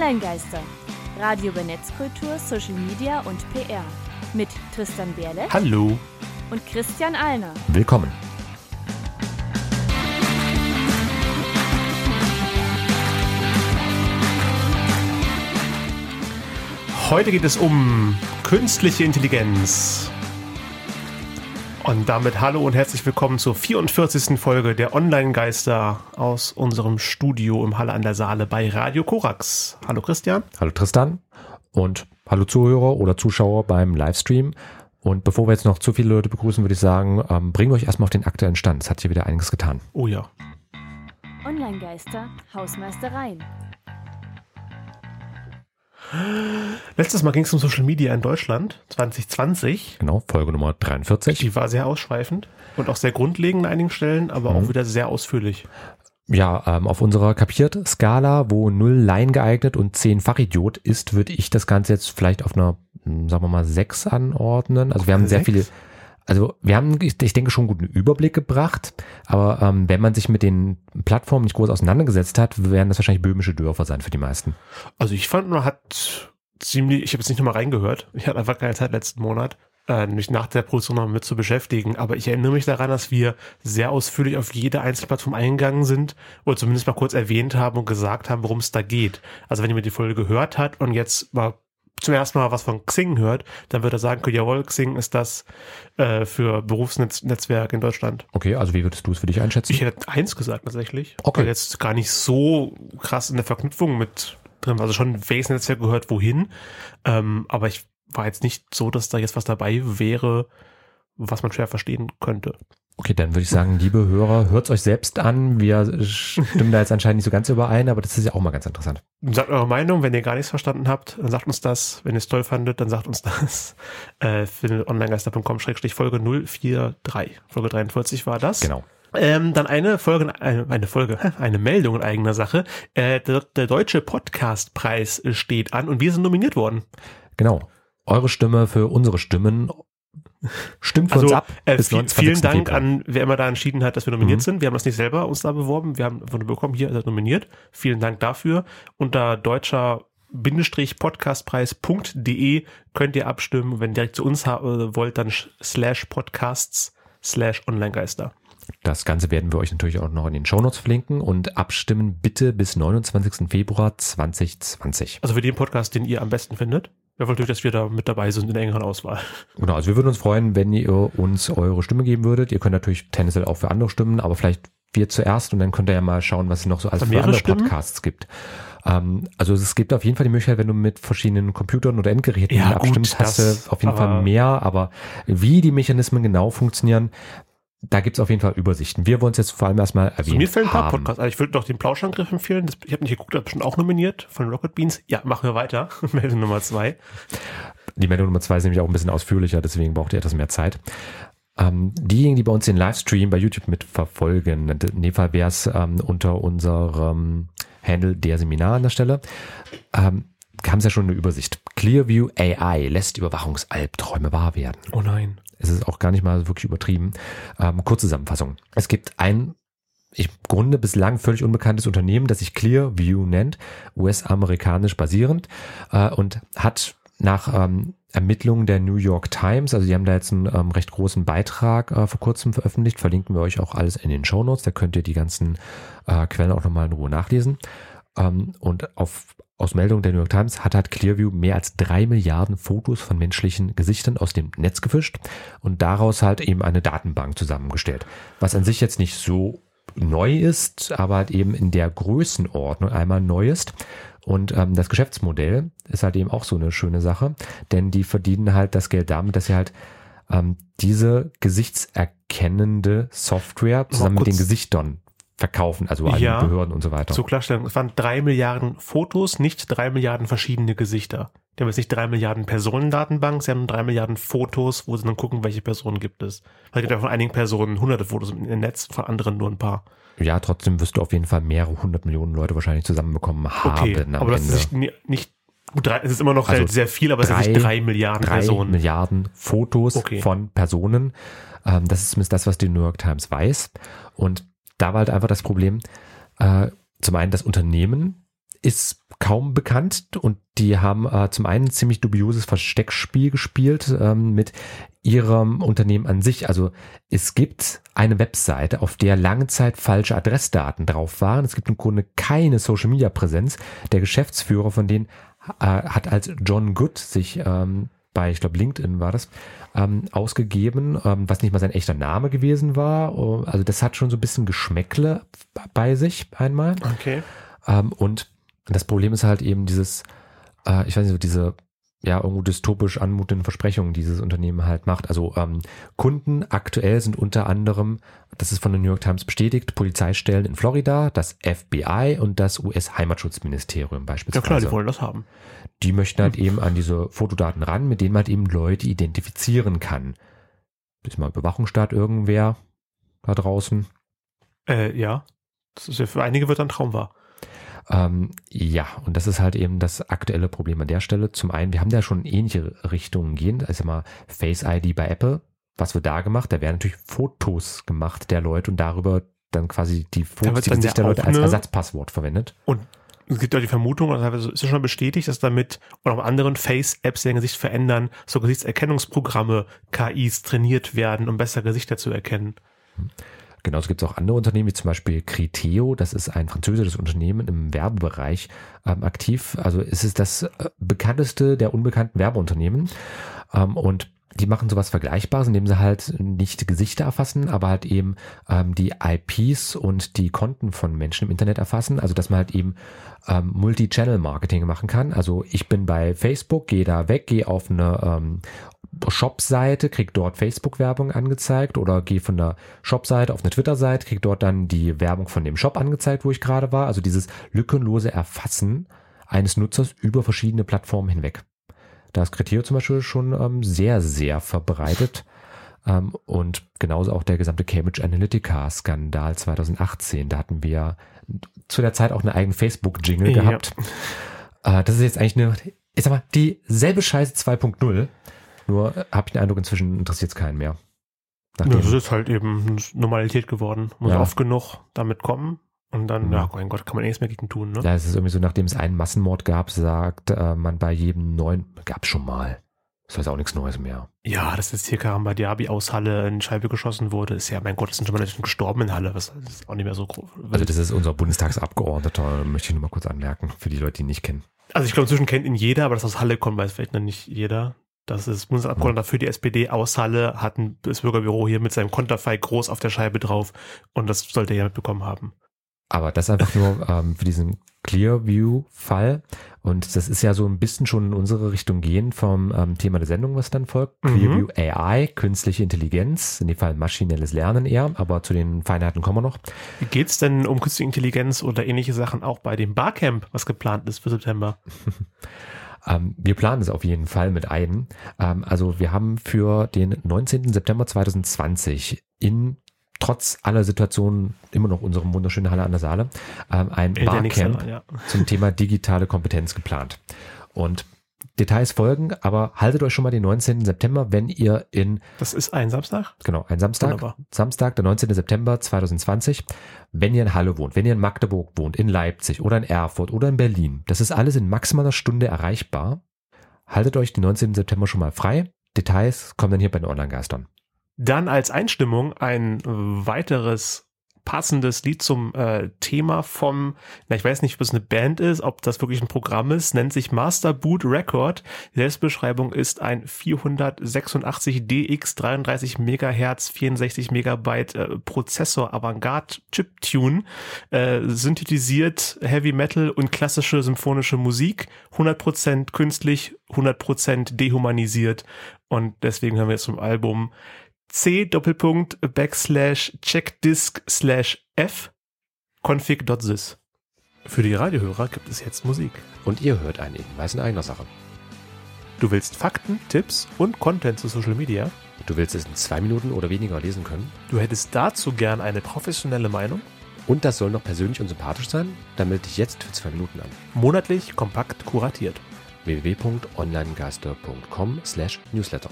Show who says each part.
Speaker 1: Online-Geister. Radio über Netzkultur, Social Media und PR. Mit Tristan Berle
Speaker 2: Hallo.
Speaker 1: und Christian Alner.
Speaker 3: Willkommen.
Speaker 2: Heute geht es um künstliche Intelligenz. Und damit hallo und herzlich willkommen zur 44. Folge der Online-Geister aus unserem Studio im Halle an der Saale bei Radio Korax. Hallo Christian.
Speaker 3: Hallo Tristan und hallo Zuhörer oder Zuschauer beim Livestream. Und bevor wir jetzt noch zu viele Leute begrüßen, würde ich sagen, ähm, bringen wir euch erstmal auf den aktuellen Stand. Es hat hier wieder einiges getan.
Speaker 2: Oh ja.
Speaker 1: Online-Geister, Hausmeistereien.
Speaker 2: Letztes Mal ging es um Social Media in Deutschland 2020.
Speaker 3: Genau, Folge Nummer 43.
Speaker 2: Die war sehr ausschweifend und auch sehr grundlegend an einigen Stellen, aber auch wieder sehr ausführlich.
Speaker 3: Ja, ähm, auf unserer Kapiert-Skala, wo 0 Laien geeignet und 10 Fachidiot ist, würde ich das Ganze jetzt vielleicht auf einer, hm, sagen wir mal, 6 anordnen. Also wir haben sehr
Speaker 2: Sechs?
Speaker 3: viele, also wir haben, ich, denke, schon einen guten Überblick gebracht, aber ähm, wenn man sich mit den Plattformen nicht groß auseinandergesetzt hat, werden das wahrscheinlich böhmische Dörfer sein für die meisten.
Speaker 2: Also ich fand, man hat ziemlich, ich habe jetzt nicht nochmal reingehört. Ich hatte einfach keine Zeit letzten Monat, äh, mich nach der Produktion noch mit zu beschäftigen. Aber ich erinnere mich daran, dass wir sehr ausführlich auf jede einzelne Plattform eingegangen sind oder zumindest mal kurz erwähnt haben und gesagt haben, worum es da geht. Also wenn jemand die Folge gehört hat und jetzt mal zum ersten Mal was von Xing hört, dann wird er sagen können, jawohl, Xing ist das äh, für Berufsnetzwerk in Deutschland.
Speaker 3: Okay, also wie würdest du es für dich einschätzen?
Speaker 2: Ich hätte eins gesagt tatsächlich.
Speaker 3: Okay.
Speaker 2: Weil jetzt gar nicht so krass in der Verknüpfung mit drin war. Also schon welches Netzwerk gehört wohin. Ähm, aber ich war jetzt nicht so, dass da jetzt was dabei wäre, was man schwer verstehen könnte.
Speaker 3: Okay, dann würde ich sagen, liebe Hörer, hört's euch selbst an. Wir stimmen da jetzt anscheinend nicht so ganz überein, aber das ist ja auch mal ganz interessant.
Speaker 2: Sagt eure Meinung, wenn ihr gar nichts verstanden habt, dann sagt uns das. Wenn ihr es toll fandet, dann sagt uns das. Äh, findet onlinegeister.com-folge 043. Folge 43 war das.
Speaker 3: Genau.
Speaker 2: Ähm, dann eine Folge, eine, eine Folge, eine Meldung in eigener Sache. Äh, der, der Deutsche Podcastpreis steht an und wir sind nominiert worden.
Speaker 3: Genau. Eure Stimme für unsere Stimmen. Stimmt uns
Speaker 2: Also
Speaker 3: ab.
Speaker 2: äh,
Speaker 3: bis
Speaker 2: viel,
Speaker 3: 29.
Speaker 2: vielen Dank
Speaker 3: Februar.
Speaker 2: an wer immer da entschieden hat, dass wir nominiert
Speaker 3: Mhm.
Speaker 2: sind. Wir haben das nicht selber uns da beworben. Wir haben nur bekommen, hier er nominiert. Vielen Dank dafür. Unter deutscher podcastpreis.de könnt ihr abstimmen. Wenn ihr direkt zu uns äh, wollt, dann slash podcasts slash onlinegeister.
Speaker 3: Das Ganze werden wir euch natürlich auch noch in den Shownotes verlinken und abstimmen bitte bis 29. Februar 2020.
Speaker 2: Also für den Podcast, den ihr am besten findet. Wir wollen natürlich, dass wir da mit dabei sind in der engeren Auswahl.
Speaker 3: Genau, also wir würden uns freuen, wenn ihr uns eure Stimme geben würdet. Ihr könnt natürlich tendenziell auch für andere stimmen, aber vielleicht wir zuerst und dann könnt ihr ja mal schauen, was es noch so als
Speaker 2: Für
Speaker 3: andere
Speaker 2: Stimmen?
Speaker 3: Podcasts gibt. Ähm, also es gibt auf jeden Fall die Möglichkeit, wenn du mit verschiedenen Computern oder Endgeräten
Speaker 2: Ja, gut,
Speaker 3: abstimmst, hast
Speaker 2: das-
Speaker 3: du auf jeden Fall mehr, aber wie die Mechanismen genau funktionieren, da gibt es auf jeden Fall Übersichten. Wir wollen es jetzt vor allem erstmal erwähnen.
Speaker 2: Also mir fällen ein paar
Speaker 3: haben.
Speaker 2: Podcasts. Also ich würde noch den Plauschangriff empfehlen. Das, ich habe nicht geguckt, das ist bestimmt auch nominiert von Rocket Beans. Ja, machen wir weiter. Meldung Nummer zwei.
Speaker 3: Die Meldung Nummer zwei ist nämlich auch ein bisschen ausführlicher, deswegen braucht ihr etwas mehr Zeit. Ähm, diejenigen, die bei uns den Livestream bei YouTube mitverfolgen, in dem Fall wäre es ähm, unter unserem Handle der Seminar an der Stelle, ähm, haben sie ja schon eine Übersicht. Clearview AI lässt Überwachungsalbträume wahr werden.
Speaker 2: Oh nein.
Speaker 3: Es ist auch gar nicht mal wirklich übertrieben. Ähm, Kurzzusammenfassung. Es gibt ein ich im Grunde bislang völlig unbekanntes Unternehmen, das sich Clearview nennt, US-amerikanisch basierend äh, und hat nach ähm, Ermittlungen der New York Times, also die haben da jetzt einen ähm, recht großen Beitrag äh, vor kurzem veröffentlicht, verlinken wir euch auch alles in den Show Notes, da könnt ihr die ganzen äh, Quellen auch nochmal in Ruhe nachlesen. Ähm, und auf, aus Meldungen der New York Times hat halt Clearview mehr als drei Milliarden Fotos von menschlichen Gesichtern aus dem Netz gefischt und daraus halt eben eine Datenbank zusammengestellt. Was an sich jetzt nicht so neu ist, aber halt eben in der Größenordnung einmal neu ist. Und ähm, das Geschäftsmodell ist halt eben auch so eine schöne Sache, denn die verdienen halt das Geld damit, dass sie halt ähm, diese gesichtserkennende Software zusammen mit den Gesichtern verkaufen, also an
Speaker 2: Ja.
Speaker 3: Behörden und so weiter.
Speaker 2: Zur Klarstellung, es waren drei Milliarden Fotos, nicht drei Milliarden verschiedene Gesichter. Die haben jetzt nicht drei Milliarden Personendatenbank, sie haben drei Milliarden Fotos, wo sie dann gucken, welche Personen gibt es. Weil es gibt ja von einigen Personen hunderte Fotos im Netz, von anderen nur ein paar.
Speaker 3: Ja, trotzdem wirst du auf jeden Fall mehrere hundert Millionen Leute wahrscheinlich zusammenbekommen
Speaker 2: Okay,
Speaker 3: haben am
Speaker 2: aber das ist nicht, nicht drei, es ist immer noch
Speaker 3: Also
Speaker 2: halt sehr viel, aber es sind nicht
Speaker 3: drei-
Speaker 2: drei Milliarden
Speaker 3: drei
Speaker 2: Personen.
Speaker 3: Milliarden Fotos
Speaker 2: Okay.
Speaker 3: von Personen. Ähm, das ist zumindest das, was die New York Times weiß. Und da war halt einfach das Problem, äh, zum einen das Unternehmen ist kaum bekannt und die haben äh, zum einen ziemlich dubioses Versteckspiel gespielt ähm, mit ihrem Unternehmen an sich. Also es gibt eine Webseite, auf der lange Zeit falsche Adressdaten drauf waren. Es gibt im Grunde keine Social-Media-Präsenz. Der Geschäftsführer von denen äh, hat als John Good sich ähm, bei, ich glaube, LinkedIn war das, ähm, ausgegeben, ähm, was nicht mal sein echter Name gewesen war. Oh, also das hat schon so ein bisschen Geschmäckle bei sich einmal.
Speaker 2: Okay.
Speaker 3: Ähm, und das Problem ist halt eben dieses, äh, ich weiß nicht, so diese ja, irgendwo dystopisch anmutenden Versprechungen, die dieses Unternehmen halt macht. Also ähm, Kunden aktuell sind unter anderem, das ist von der New York Times bestätigt, Polizeistellen in Florida, das FBI und das US-Heimatschutzministerium beispielsweise.
Speaker 2: Ja klar, die wollen das haben.
Speaker 3: Die möchten halt eben an diese Fotodaten ran, mit denen man halt eben Leute identifizieren kann. Ist mal Überwachungsstaat irgendwer da draußen?
Speaker 2: Äh, ja. Das ist ja für einige wird ein Traum wahr.
Speaker 3: Ähm, ja, und das ist halt eben das aktuelle Problem an der Stelle. Zum einen, wir haben da schon ähnliche Richtungen gehen. Also mal Face ID bei Apple. Was wird da gemacht? Da werden natürlich Fotos gemacht der Leute und darüber dann quasi die Fotos, die Gesichter der Leute als Ersatzpasswort verwendet.
Speaker 2: Und es gibt ja die Vermutung, oder teilweise ist ja schon bestätigt, dass damit oder auch anderen Face-Apps, die ihr Gesicht verändern, so Gesichtserkennungsprogramme, KIs trainiert werden, um besser Gesichter zu erkennen.
Speaker 3: Hm. Genauso gibt es auch andere Unternehmen, wie zum Beispiel Criteo, das ist ein französisches Unternehmen im Werbebereich ähm, aktiv. Also es ist das äh, bekannteste der unbekannten Werbeunternehmen. Ähm, und die machen sowas Vergleichbares, indem sie halt nicht Gesichter erfassen, aber halt eben ähm, die IPs und die Konten von Menschen im Internet erfassen. Also dass man halt eben ähm, Multi-Channel-Marketing machen kann. Also ich bin bei Facebook, gehe da weg, gehe auf eine ähm, Shop-Seite, krieg dort Facebook-Werbung angezeigt oder gehe von der Shop-Seite auf eine Twitter-Seite, krieg dort dann die Werbung von dem Shop angezeigt, wo ich gerade war. Also dieses lückenlose Erfassen eines Nutzers über verschiedene Plattformen hinweg. Da ist Kriterium zum Beispiel schon ähm, sehr, sehr verbreitet. Ähm, und genauso auch der gesamte Cambridge Analytica-Skandal 2018. Da hatten wir zu der Zeit auch eine eigene Facebook-Jingle ja. gehabt. Äh, das ist jetzt eigentlich eine, ich sag mal, dieselbe Scheiße 2.0 nur äh, habe ich den Eindruck, inzwischen interessiert es keinen mehr.
Speaker 2: Nachdem, das ist halt eben Normalität geworden. Muss ja. oft genug damit kommen. Und dann, ja, mein Gott, kann man eh nichts mehr gegen tun, ne?
Speaker 3: Ja, es ist irgendwie so, nachdem es einen Massenmord gab, sagt äh, man bei jedem neuen, gab es schon mal. Das ist auch nichts Neues mehr.
Speaker 2: Ja, dass jetzt hier Karamba Diaby aus Halle in Scheibe geschossen wurde, ist ja, mein Gott, es sind schon mal Leute gestorben in Halle. Das ist auch nicht mehr so groß.
Speaker 3: Also das ist unser Bundestagsabgeordneter, möchte ich nur mal kurz anmerken, für die Leute, die ihn nicht kennen.
Speaker 2: Also ich glaube, inzwischen kennt ihn jeder, aber das aus Halle kommt, weiß vielleicht noch nicht jeder. Das ist Bundesabgeordneter für die SPD aus Halle, hat ein, das Bürgerbüro hier mit seinem Konterfei groß auf der Scheibe drauf und das sollte er ja mitbekommen haben.
Speaker 3: Aber das einfach nur ähm, für diesen Clearview-Fall. Und das ist ja so ein bisschen schon in unsere Richtung gehen vom ähm, Thema der Sendung, was dann folgt. Mhm. Clearview AI, künstliche Intelligenz, in dem Fall maschinelles Lernen eher, aber zu den Feinheiten kommen wir noch.
Speaker 2: Wie geht's denn um künstliche Intelligenz oder ähnliche Sachen auch bei dem Barcamp, was geplant ist für September?
Speaker 3: Ähm, wir planen es auf jeden Fall mit ein. Ähm, also wir haben für den 19. September 2020 in trotz aller Situationen immer noch unsere wunderschöne Halle an der Saale ähm, ein Barcamp ja. zum Thema digitale Kompetenz geplant. Und Details folgen, aber haltet euch schon mal den 19. September, wenn ihr in.
Speaker 2: Das ist ein Samstag?
Speaker 3: Genau, ein Samstag. Wunderbar. Samstag, der 19. September 2020. Wenn ihr in Halle wohnt, wenn ihr in Magdeburg wohnt, in Leipzig oder in Erfurt oder in Berlin, das ist alles in maximaler Stunde erreichbar. Haltet euch den 19. September schon mal frei. Details kommen dann hier bei den Online-Geistern.
Speaker 2: Dann als Einstimmung ein weiteres passendes Lied zum äh, Thema vom, na, ich weiß nicht, ob es eine Band ist, ob das wirklich ein Programm ist, nennt sich Master Boot Record. Die Selbstbeschreibung ist ein 486 DX 33 Megahertz 64 Megabyte äh, Prozessor Avantgarde Chiptune, äh, synthetisiert Heavy Metal und klassische symphonische Musik, 100% künstlich, 100% dehumanisiert und deswegen haben wir jetzt zum Album c Doppelpunkt Backslash Checkdisk slash F config.sys. Für die Radiohörer gibt es jetzt Musik.
Speaker 3: Und ihr hört einen Hinweis in eigener Sache.
Speaker 2: Du willst Fakten, Tipps und Content zu Social Media?
Speaker 3: Du willst es in zwei Minuten oder weniger lesen können?
Speaker 2: Du hättest dazu gern eine professionelle Meinung?
Speaker 3: Und das soll noch persönlich und sympathisch sein? Dann melde dich jetzt für zwei Minuten an.
Speaker 2: Monatlich kompakt kuratiert.
Speaker 3: www.onlinegeister.com slash newsletter